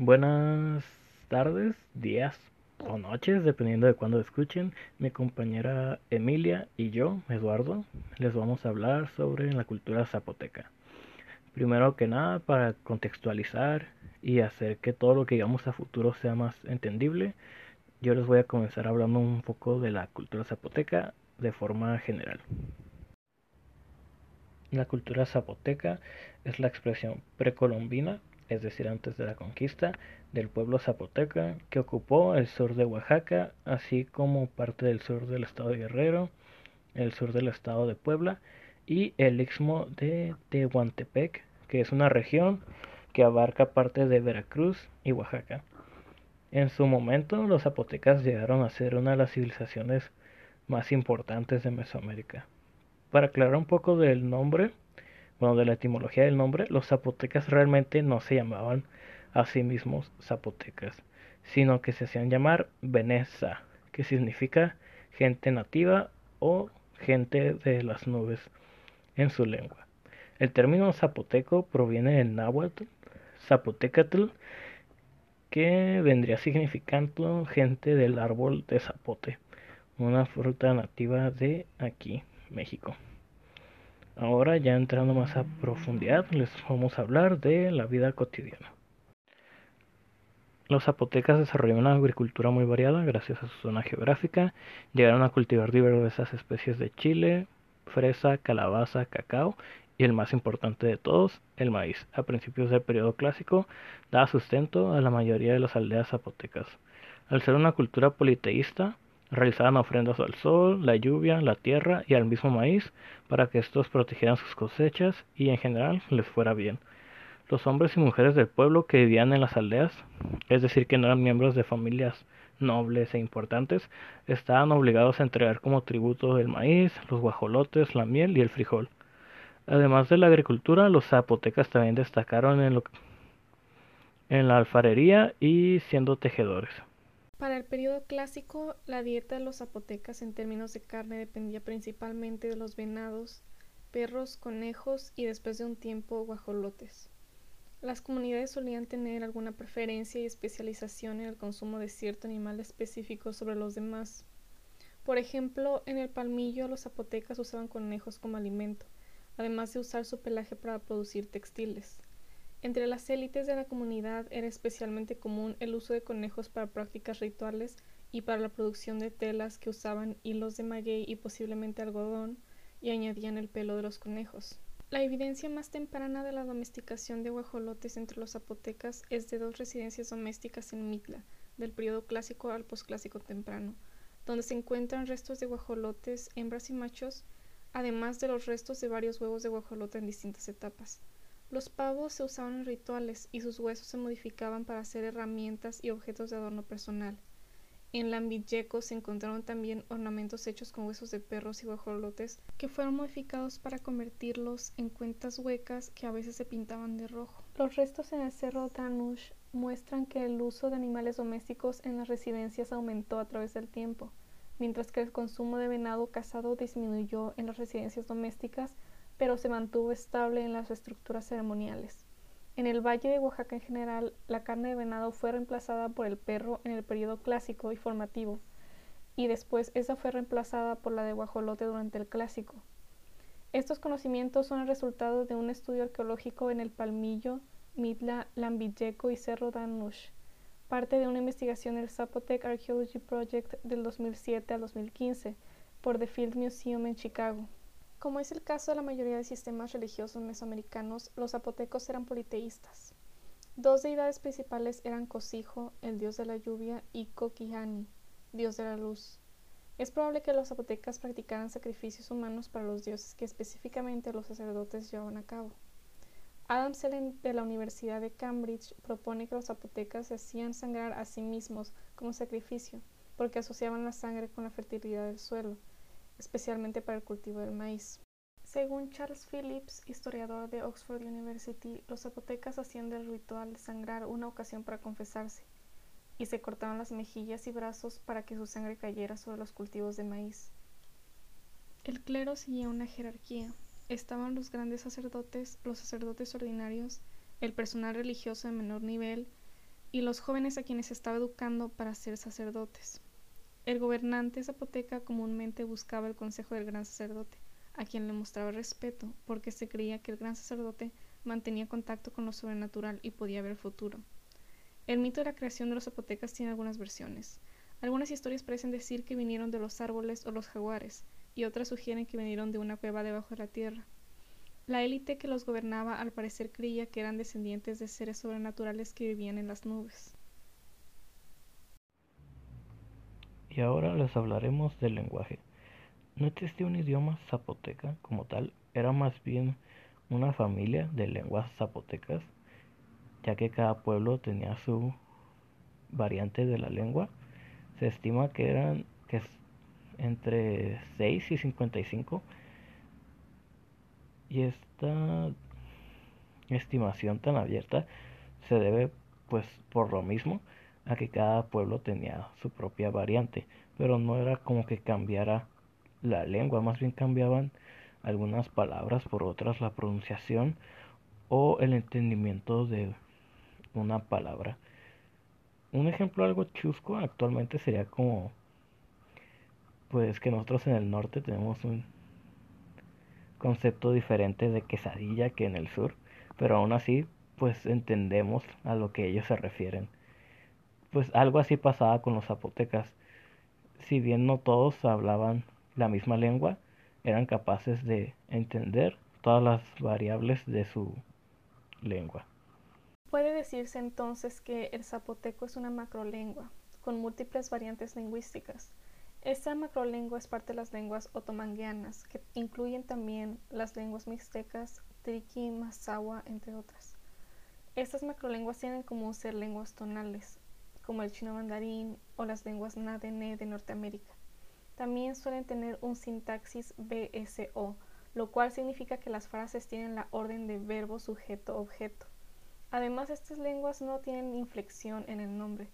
Buenas tardes, días o noches, dependiendo de cuándo escuchen. Mi compañera Emilia y yo, Eduardo, les vamos a hablar sobre la cultura zapoteca. Primero que nada, para contextualizar y hacer que todo lo que digamos a futuro sea más entendible, yo les voy a comenzar hablando un poco de la cultura zapoteca de forma general. La cultura zapoteca es la expresión precolombina, es decir, antes de la conquista, del pueblo zapoteca que ocupó el sur de Oaxaca, así como parte del sur del estado de Guerrero, el sur del estado de Puebla y el istmo de Tehuantepec, que es una región que abarca parte de Veracruz y Oaxaca. En su momento, los zapotecas llegaron a ser una de las civilizaciones más importantes de Mesoamérica. Para aclarar un poco del nombre, bueno, de la etimología del nombre, los zapotecas realmente no se llamaban a sí mismos zapotecas, sino que se hacían llamar Veneza, que significa gente nativa o gente de las nubes en su lengua. El término zapoteco proviene del náhuatl, zapotecatl, que vendría significando gente del árbol de zapote, una fruta nativa de aquí, México. Ahora ya entrando más a profundidad, les vamos a hablar de la vida cotidiana. Los zapotecas desarrollaron una agricultura muy variada gracias a su zona geográfica. Llegaron a cultivar diversas especies de chile, fresa, calabaza, cacao y el más importante de todos, el maíz. A principios del periodo clásico daba sustento a la mayoría de las aldeas zapotecas. Al ser una cultura politeísta, realizaban ofrendas al sol, la lluvia, la tierra y al mismo maíz para que estos protegieran sus cosechas y en general les fuera bien. Los hombres y mujeres del pueblo que vivían en las aldeas, es decir, que no eran miembros de familias nobles e importantes, estaban obligados a entregar como tributo el maíz, los guajolotes, la miel y el frijol. Además de la agricultura, los zapotecas también destacaron en, en la alfarería y siendo tejedores. Para el periodo clásico, la dieta de los zapotecas en términos de carne dependía principalmente de los venados, perros, conejos y después de un tiempo guajolotes. Las comunidades solían tener alguna preferencia y especialización en el consumo de cierto animal específico sobre los demás. Por ejemplo, en el palmillo los zapotecas usaban conejos como alimento, además de usar su pelaje para producir textiles. Entre las élites de la comunidad era especialmente común el uso de conejos para prácticas rituales y para la producción de telas que usaban hilos de maguey y posiblemente algodón y añadían el pelo de los conejos. La evidencia más temprana de la domesticación de guajolotes entre los zapotecas es de dos residencias domésticas en Mitla, del periodo clásico al posclásico temprano, donde se encuentran restos de guajolotes, hembras y machos, además de los restos de varios huevos de guajolote en distintas etapas. Los pavos se usaban en rituales y sus huesos se modificaban para hacer herramientas y objetos de adorno personal. En Lambiyeco se encontraron también ornamentos hechos con huesos de perros y guajolotes que fueron modificados para convertirlos en cuentas huecas que a veces se pintaban de rojo. Los restos en el cerro Danush muestran que el uso de animales domésticos en las residencias aumentó a través del tiempo, mientras que el consumo de venado cazado disminuyó en las residencias domésticas, pero se mantuvo estable en las estructuras ceremoniales. En el Valle de Oaxaca en general, la carne de venado fue reemplazada por el perro en el periodo clásico y formativo, y después esa fue reemplazada por la de guajolote durante el clásico. Estos conocimientos son el resultado de un estudio arqueológico en el Palmillo, Mitla, Lambiyeco y Cerro Danush, parte de una investigación del Zapotec Archaeology Project del 2007 al 2015 por The Field Museum en Chicago. Como es el caso de la mayoría de sistemas religiosos mesoamericanos, los zapotecos eran politeístas. Dos deidades principales eran Cosijo, el dios de la lluvia, y Coquihani, dios de la luz. Es probable que los zapotecas practicaran sacrificios humanos para los dioses que específicamente los sacerdotes llevaban a cabo. Adam Selen de la Universidad de Cambridge propone que los zapotecas se hacían sangrar a sí mismos como sacrificio, porque asociaban la sangre con la fertilidad del suelo especialmente para el cultivo del maíz. Según Charles Phillips, historiador de Oxford University, los zapotecas hacían del ritual de sangrar una ocasión para confesarse, y se cortaban las mejillas y brazos para que su sangre cayera sobre los cultivos de maíz. El clero seguía una jerarquía. Estaban los grandes sacerdotes, los sacerdotes ordinarios, el personal religioso de menor nivel, y los jóvenes a quienes estaba educando para ser sacerdotes. El gobernante zapoteca comúnmente buscaba el consejo del gran sacerdote, a quien le mostraba respeto, porque se creía que el gran sacerdote mantenía contacto con lo sobrenatural y podía ver el futuro. El mito de la creación de los zapotecas tiene algunas versiones. Algunas historias parecen decir que vinieron de los árboles o los jaguares, y otras sugieren que vinieron de una cueva debajo de la tierra. La élite que los gobernaba al parecer creía que eran descendientes de seres sobrenaturales que vivían en las nubes. Y ahora les hablaremos del lenguaje. No existía un idioma zapoteca como tal, era más bien una familia de lenguas zapotecas, ya que cada pueblo tenía su variante de la lengua. Se estima que eran que entre 6 y 55 y esta estimación tan abierta se debe, pues, por lo mismo, a que cada pueblo tenía su propia variante, pero no era como que cambiara la lengua, más bien cambiaban algunas palabras por otras, la pronunciación o el entendimiento de una palabra. Un ejemplo algo chusco actualmente sería como pues que nosotros en el norte tenemos un concepto diferente de quesadilla que en el sur, pero aún así pues entendemos a lo que ellos se refieren. Pues algo así pasaba con los zapotecas. Si bien no todos hablaban la misma lengua, eran capaces de entender todas las variables de su lengua. Puede decirse entonces que el zapoteco es una macrolengua, con múltiples variantes lingüísticas esta macrolengua es parte de las lenguas otomangueanas, que incluyen también las lenguas mixtecas, triqui, mazahua, entre otras. Estas macrolenguas tienen como ser lenguas tonales, como el chino mandarín o las lenguas nadene de Norteamérica. También suelen tener un sintaxis BSO, lo cual significa que las frases tienen la orden de verbo, sujeto, objeto. Además, estas lenguas no tienen inflexión en el nombre,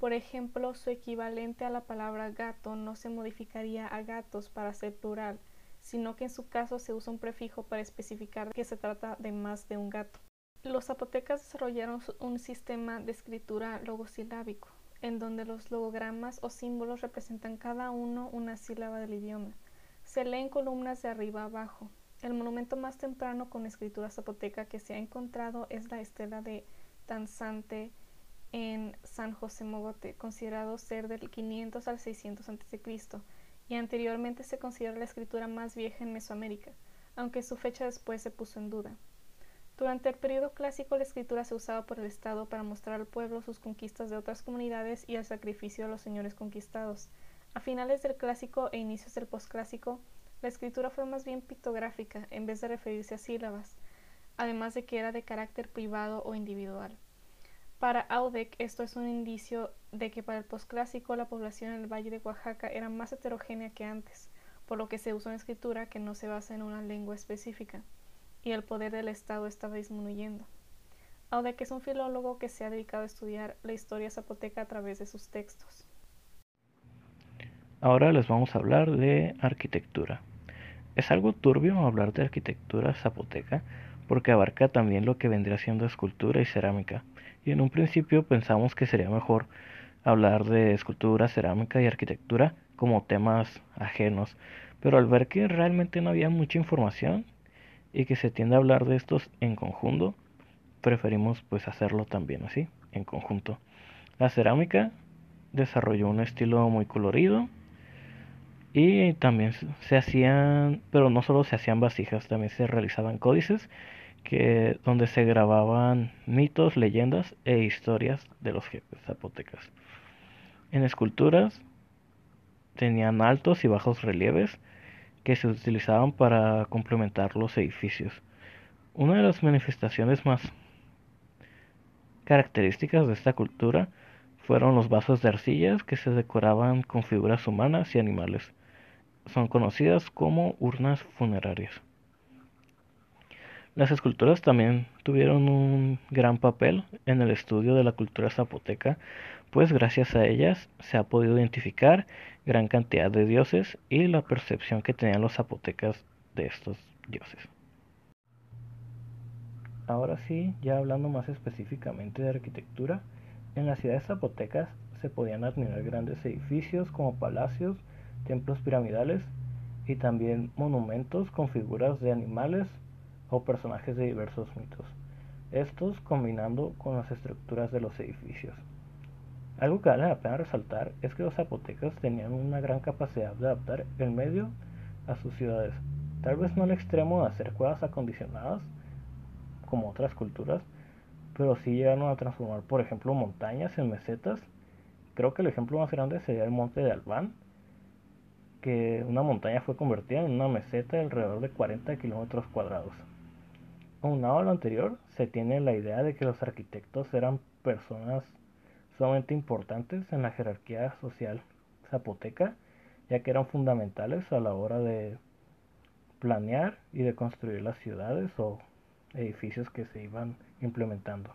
por ejemplo, su equivalente a la palabra gato no se modificaría a gatos para ser plural, sino que en su caso se usa un prefijo para especificar que se trata de más de un gato. Los zapotecas desarrollaron un sistema de escritura logosilábico, en donde los logogramas o símbolos representan cada uno una sílaba del idioma. Se lee en columnas de arriba a abajo. El monumento más temprano con escritura zapoteca que se ha encontrado es la estela de Tanzante en San José Mogote, considerado ser del 500 al 600 a.C., y anteriormente se considera la escritura más vieja en Mesoamérica, aunque su fecha después se puso en duda. Durante el periodo clásico la escritura se usaba por el Estado para mostrar al pueblo sus conquistas de otras comunidades y el sacrificio de los señores conquistados. A finales del clásico e inicios del posclásico, la escritura fue más bien pictográfica en vez de referirse a sílabas, además de que era de carácter privado o individual. Para Audek esto es un indicio de que para el posclásico la población en el Valle de Oaxaca era más heterogénea que antes, por lo que se usa una escritura que no se basa en una lengua específica, y el poder del Estado estaba disminuyendo. Audek es un filólogo que se ha dedicado a estudiar la historia zapoteca a través de sus textos. Ahora les vamos a hablar de arquitectura. Es algo turbio hablar de arquitectura zapoteca porque abarca también lo que vendría siendo escultura y cerámica y en un principio pensamos que sería mejor hablar de escultura, cerámica y arquitectura como temas ajenos, pero al ver que realmente no había mucha información y que se tiende a hablar de estos en conjunto, preferimos pues hacerlo también así, en conjunto. La cerámica desarrolló un estilo muy colorido y también se hacían, pero no solo se hacían vasijas, también se realizaban códices que, donde se grababan mitos, leyendas e historias de los jefes zapotecas. En esculturas tenían altos y bajos relieves que se utilizaban para complementar los edificios. Una de las manifestaciones más características de esta cultura fueron los vasos de arcillas que se decoraban con figuras humanas y animales. Son conocidas como urnas funerarias. Las esculturas también tuvieron un gran papel en el estudio de la cultura zapoteca, pues gracias a ellas se ha podido identificar gran cantidad de dioses y la percepción que tenían los zapotecas de estos dioses. Ahora sí, ya hablando más específicamente de arquitectura, En las ciudades zapotecas se podían admirar grandes edificios como palacios, templos piramidales y también monumentos con figuras de animales o personajes de diversos mitos, estos combinando con las estructuras de los edificios. Algo que vale la pena resaltar es que los zapotecas tenían una gran capacidad de adaptar el medio a sus ciudades, tal vez no al extremo de hacer cuevas acondicionadas como otras culturas, pero sí llegaron a transformar, por ejemplo, montañas en mesetas. Creo que el ejemplo más grande sería el monte de Albán, que una montaña fue convertida en una meseta de alrededor de 40 kilómetros cuadrados. Aunado a lo anterior, se tiene la idea de que los arquitectos eran personas sumamente importantes en la jerarquía social zapoteca, ya que eran fundamentales a la hora de planear y de construir las ciudades o edificios que se iban implementando.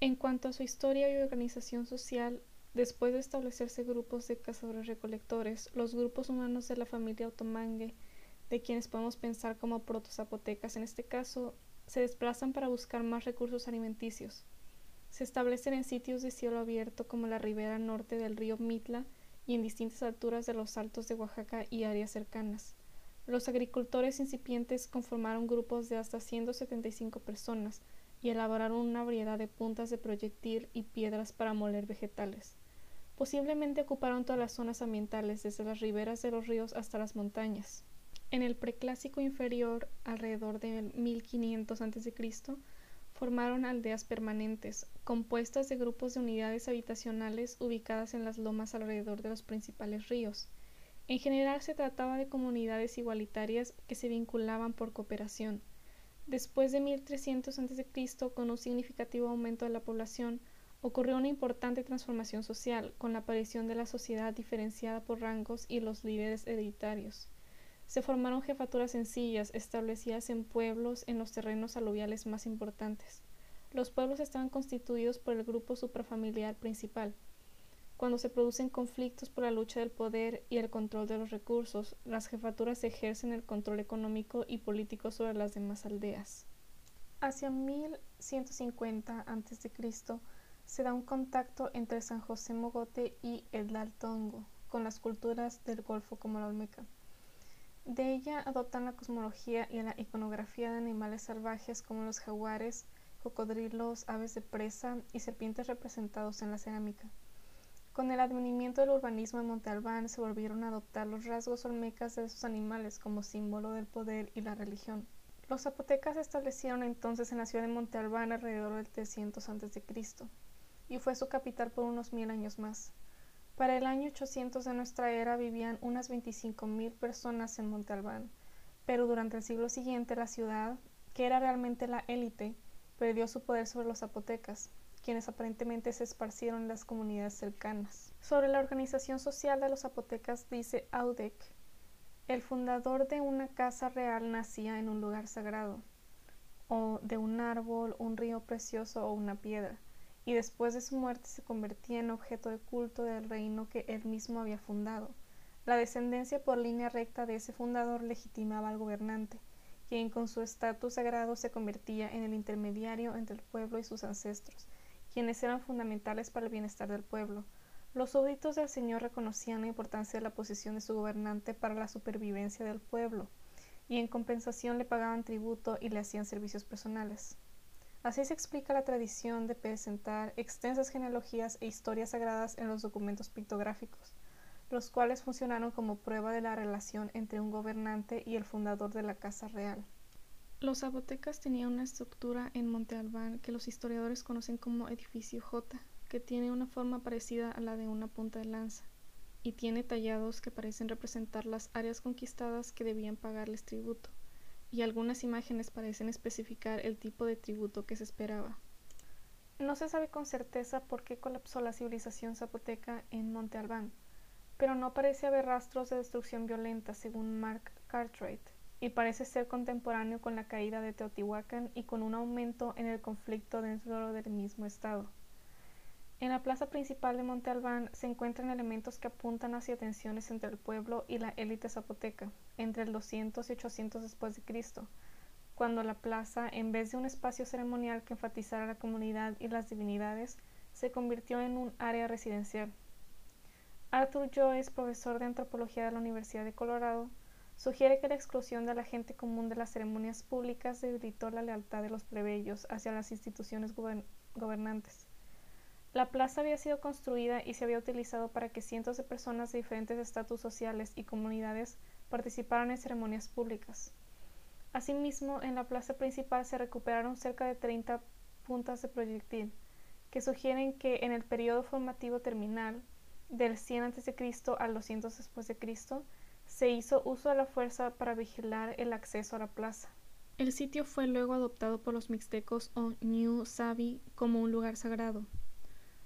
En cuanto a su historia y organización social, después de establecerse grupos de cazadores-recolectores, los grupos humanos de la familia Otomangue, de quienes podemos pensar como protozapotecas en este caso, se desplazan para buscar más recursos alimenticios. Se establecen en sitios de cielo abierto como la ribera norte del río Mitla y en distintas alturas de los altos de Oaxaca y áreas cercanas. Los agricultores incipientes conformaron grupos de hasta 175 personas y elaboraron una variedad de puntas de proyectil y piedras para moler vegetales. Posiblemente ocuparon todas las zonas ambientales, desde las riberas de los ríos hasta las montañas. En el preclásico inferior, alrededor de 1500 a.C., formaron aldeas permanentes, compuestas de grupos de unidades habitacionales ubicadas en las lomas alrededor de los principales ríos. En general se trataba de comunidades igualitarias que se vinculaban por cooperación. Después de 1300 a.C., con un significativo aumento de la población, ocurrió una importante transformación social, con la aparición de la sociedad diferenciada por rangos y los líderes hereditarios. Se formaron jefaturas sencillas, establecidas en pueblos en los terrenos aluviales más importantes. Los pueblos estaban constituidos por el grupo suprafamiliar principal, cuando se producen conflictos por la lucha del poder y el control de los recursos, las jefaturas ejercen el control económico y político sobre las demás aldeas. Hacia 1150 a.C. se da un contacto entre San José Mogote y el Daltongo, con las culturas del Golfo como la Olmeca. De ella adoptan la cosmología y la iconografía de animales salvajes como los jaguares, cocodrilos, aves de presa y serpientes representados en la cerámica. Con el advenimiento del urbanismo en Monte Albán se volvieron a adoptar los rasgos olmecas de esos animales como símbolo del poder y la religión. Los zapotecas se establecieron entonces en la ciudad de Monte Albán alrededor del 300 a.C. y fue su capital por unos mil años más. Para el año 800 de nuestra era vivían unas 25.000 personas en Monte Albán, pero durante el siglo siguiente la ciudad, que era realmente la élite, perdió su poder sobre los zapotecas, quienes aparentemente se esparcieron en las comunidades cercanas. Sobre la organización social de los zapotecas dice Audec, el fundador de una casa real nacía en un lugar sagrado, o de un árbol, un río precioso o una piedra, y después de su muerte se convertía en objeto de culto del reino que él mismo había fundado. La descendencia por línea recta de ese fundador legitimaba al gobernante, quien con su estatus sagrado se convertía en el intermediario entre el pueblo y sus ancestros, quienes eran fundamentales para el bienestar del pueblo. Los súbditos del Señor reconocían la importancia de la posición de su gobernante para la supervivencia del pueblo, y en compensación le pagaban tributo y le hacían servicios personales. Así se explica la tradición de presentar extensas genealogías e historias sagradas en los documentos pictográficos, los cuales funcionaron como prueba de la relación entre un gobernante y el fundador de la Casa Real. Los zapotecas tenían una estructura en Monte Albán que los historiadores conocen como edificio J, que tiene una forma parecida a la de una punta de lanza, y tiene tallados que parecen representar las áreas conquistadas que debían pagarles tributo, y algunas imágenes parecen especificar el tipo de tributo que se esperaba. No se sabe con certeza por qué colapsó la civilización zapoteca en Monte Albán, pero no parece haber rastros de destrucción violenta, según Mark Cartwright y parece ser contemporáneo con la caída de Teotihuacán y con un aumento en el conflicto dentro del mismo estado. En la plaza principal de Monte Albán se encuentran elementos que apuntan hacia tensiones entre el pueblo y la élite zapoteca, entre el 200 y 800 después de Cristo, cuando la plaza, en vez de un espacio ceremonial que enfatizara la comunidad y las divinidades, se convirtió en un área residencial. Arthur Joyce, profesor de antropología de la Universidad de Colorado, sugiere que la exclusión de la gente común de las ceremonias públicas debilitó la lealtad de los plebeyos hacia las instituciones gobernantes. La plaza había sido construida y se había utilizado para que cientos de personas de diferentes estatus sociales y comunidades participaran en ceremonias públicas. Asimismo, en la plaza principal se recuperaron cerca de 30 puntas de proyectil, que sugieren que en el periodo formativo terminal, del 100 a.C. al 200 después de Cristo, se hizo uso de la fuerza para vigilar el acceso a la plaza. El sitio fue luego adoptado por los mixtecos o New Sabi como un lugar sagrado.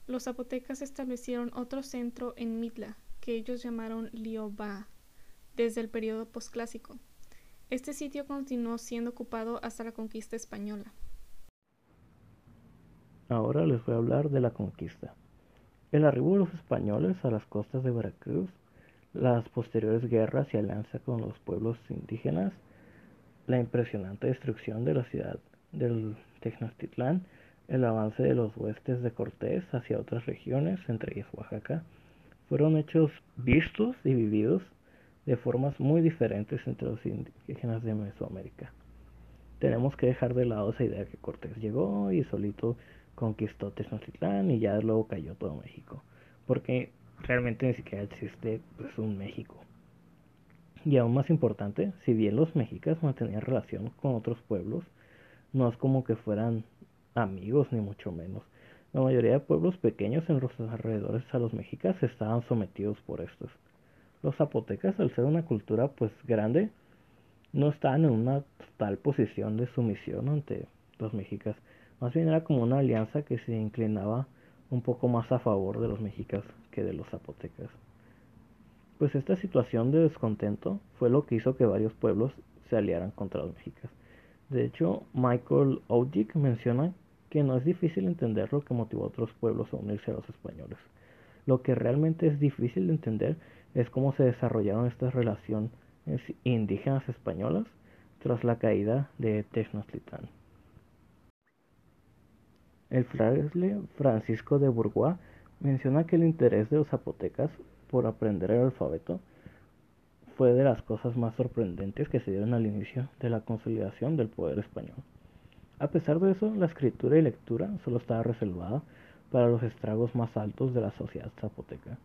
Los zapotecas establecieron otro centro en Mitla, que ellos llamaron Liobá, desde el periodo posclásico. Este sitio continuó siendo ocupado hasta la conquista española. Ahora les voy a hablar de la conquista. El arribo de los españoles a las costas de Veracruz, las posteriores guerras y alianza con los pueblos indígenas, la impresionante destrucción de la ciudad del Tenochtitlán, el avance de los huestes de Cortés hacia otras regiones, entre ellas Oaxaca, fueron hechos vistos y vividos de formas muy diferentes entre los indígenas de Mesoamérica. Tenemos que dejar de lado esa idea de que Cortés llegó y solito conquistó Tenochtitlán y ya luego cayó todo México, porque realmente ni siquiera existe pues, un México. Y aún más importante, si bien los mexicas mantenían relación con otros pueblos, no es como que fueran amigos ni mucho menos. La mayoría de pueblos pequeños en los alrededores a los mexicas estaban sometidos por estos. Los zapotecas, al ser una cultura pues grande, no estaban en una tal posición de sumisión ante los mexicas. Más bien era como una alianza que se inclinaba un poco más a favor de los mexicas que de los zapotecas. Pues esta situación de descontento fue lo que hizo que varios pueblos se aliaran contra los mexicas. De hecho, Michael Odick menciona que no es difícil entender lo que motivó a otros pueblos a unirse a los españoles. Lo que realmente es difícil de entender es cómo se desarrollaron estas relaciones indígenas españolas tras la caída de Tenochtitlán. El fraile Francisco de Bourgois menciona que el interés de los zapotecas por aprender el alfabeto fue de las cosas más sorprendentes que se dieron al inicio de la consolidación del poder español. A pesar de eso, la escritura y lectura solo estaba reservada para los estragos más altos de la sociedad zapoteca.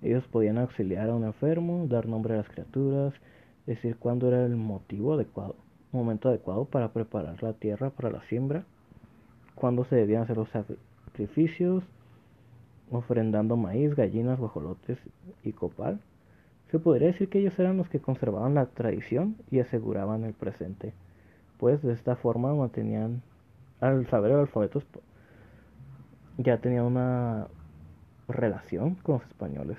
Ellos podían auxiliar a un enfermo, dar nombre a las criaturas, decir cuándo era el motivo adecuado, momento adecuado para preparar la tierra para la siembra, cuándo se debían hacer los sacrificios, ofrendando maíz, gallinas, guajolotes y copal. Se podría decir que ellos eran los que conservaban la tradición y aseguraban el presente pues de esta forma mantenían, al saber el alfabeto, ya tenían una relación con los españoles.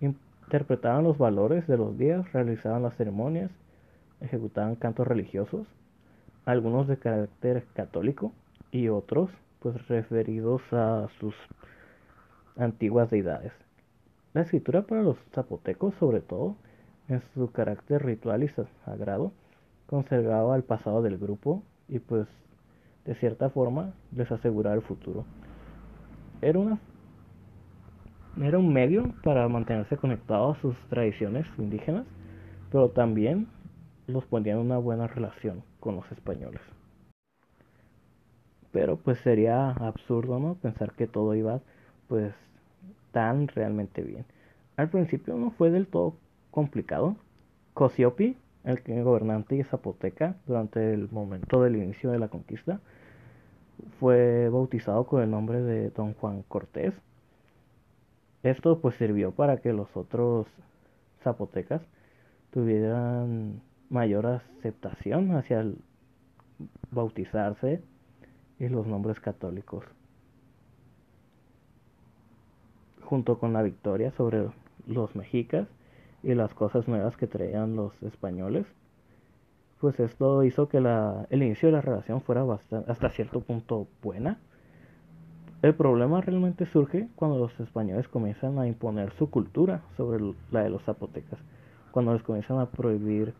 Interpretaban los valores de los días, realizaban las ceremonias, ejecutaban cantos religiosos, algunos de carácter católico y otros pues referidos a sus antiguas deidades. La escritura para los zapotecos, sobre todo, en su carácter ritual y sagrado, conservaba el pasado del grupo y pues de cierta forma les aseguraba el futuro. Era una era un medio para mantenerse conectado a sus tradiciones indígenas, pero también los ponía en una buena relación con los españoles. Pero pues sería absurdo, ¿no? Pensar que todo iba pues tan realmente bien. Al principio no fue del todo complicado. Cosiopi el gobernante de Zapoteca durante el momento del inicio de la conquista. Fue bautizado con el nombre de Don Juan Cortés. Esto pues sirvió para que los otros zapotecas tuvieran mayor aceptación hacia el bautizarse y los nombres católicos. Junto con la victoria sobre los mexicas, y las cosas nuevas que traían los españoles, pues esto hizo que el inicio de la relación fuera hasta cierto punto buena. El problema realmente surge cuando los españoles comienzan a imponer su cultura sobre la de los zapotecas, cuando les comienzan a prohibir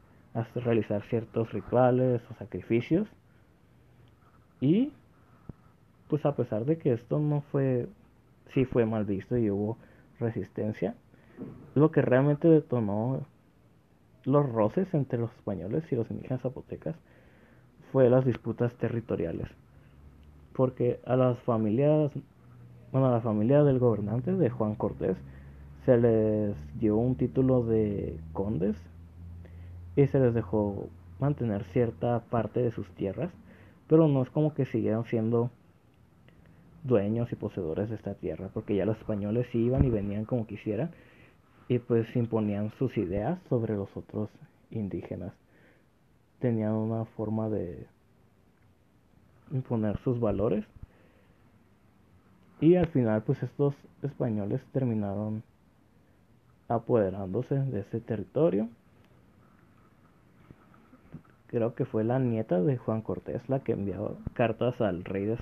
realizar ciertos rituales o sacrificios y pues a pesar de que esto no fue sí fue mal visto y hubo resistencia. Lo que realmente detonó los roces entre los españoles y los indígenas zapotecas fue las disputas territoriales. Porque a las familias, bueno, a la familia del gobernante de Juan Cortés se les dio un título de condes y se les dejó mantener cierta parte de sus tierras, pero no es como que siguieran siendo dueños y poseedores de esta tierra, porque ya los españoles iban y venían como quisieran y pues imponían sus ideas sobre los otros indígenas. Tenían una forma de imponer sus valores y al final pues estos españoles terminaron apoderándose de ese territorio. Creo que fue la nieta de Juan Cortés la que envió cartas al rey de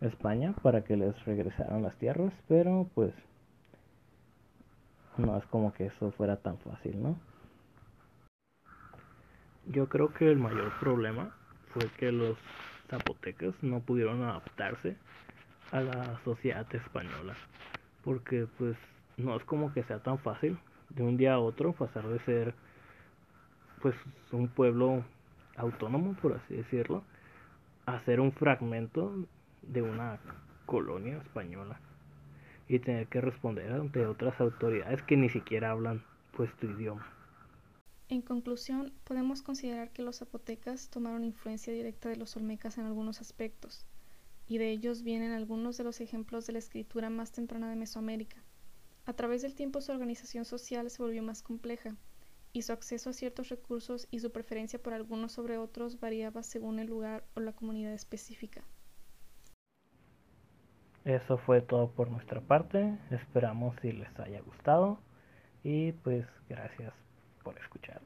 España para que les regresaran las tierras, pero pues no es como que eso fuera tan fácil, ¿no? Yo creo que el mayor problema fue que los zapotecas no pudieron adaptarse a la sociedad española, porque pues no es como que sea tan fácil de un día a otro pasar de ser pues un pueblo autónomo, por así decirlo, a ser un fragmento de una colonia española y tener que responder ante otras autoridades que ni siquiera hablan pues idioma. En conclusión, podemos considerar que los zapotecas tomaron influencia directa de los olmecas en algunos aspectos, y de ellos vienen algunos de los ejemplos de la escritura más temprana de Mesoamérica. A través del tiempo su organización social se volvió más compleja, y su acceso a ciertos recursos y su preferencia por algunos sobre otros variaba según el lugar o la comunidad específica. Eso fue todo por nuestra parte. Esperamos si les haya gustado. Y pues gracias por escuchar.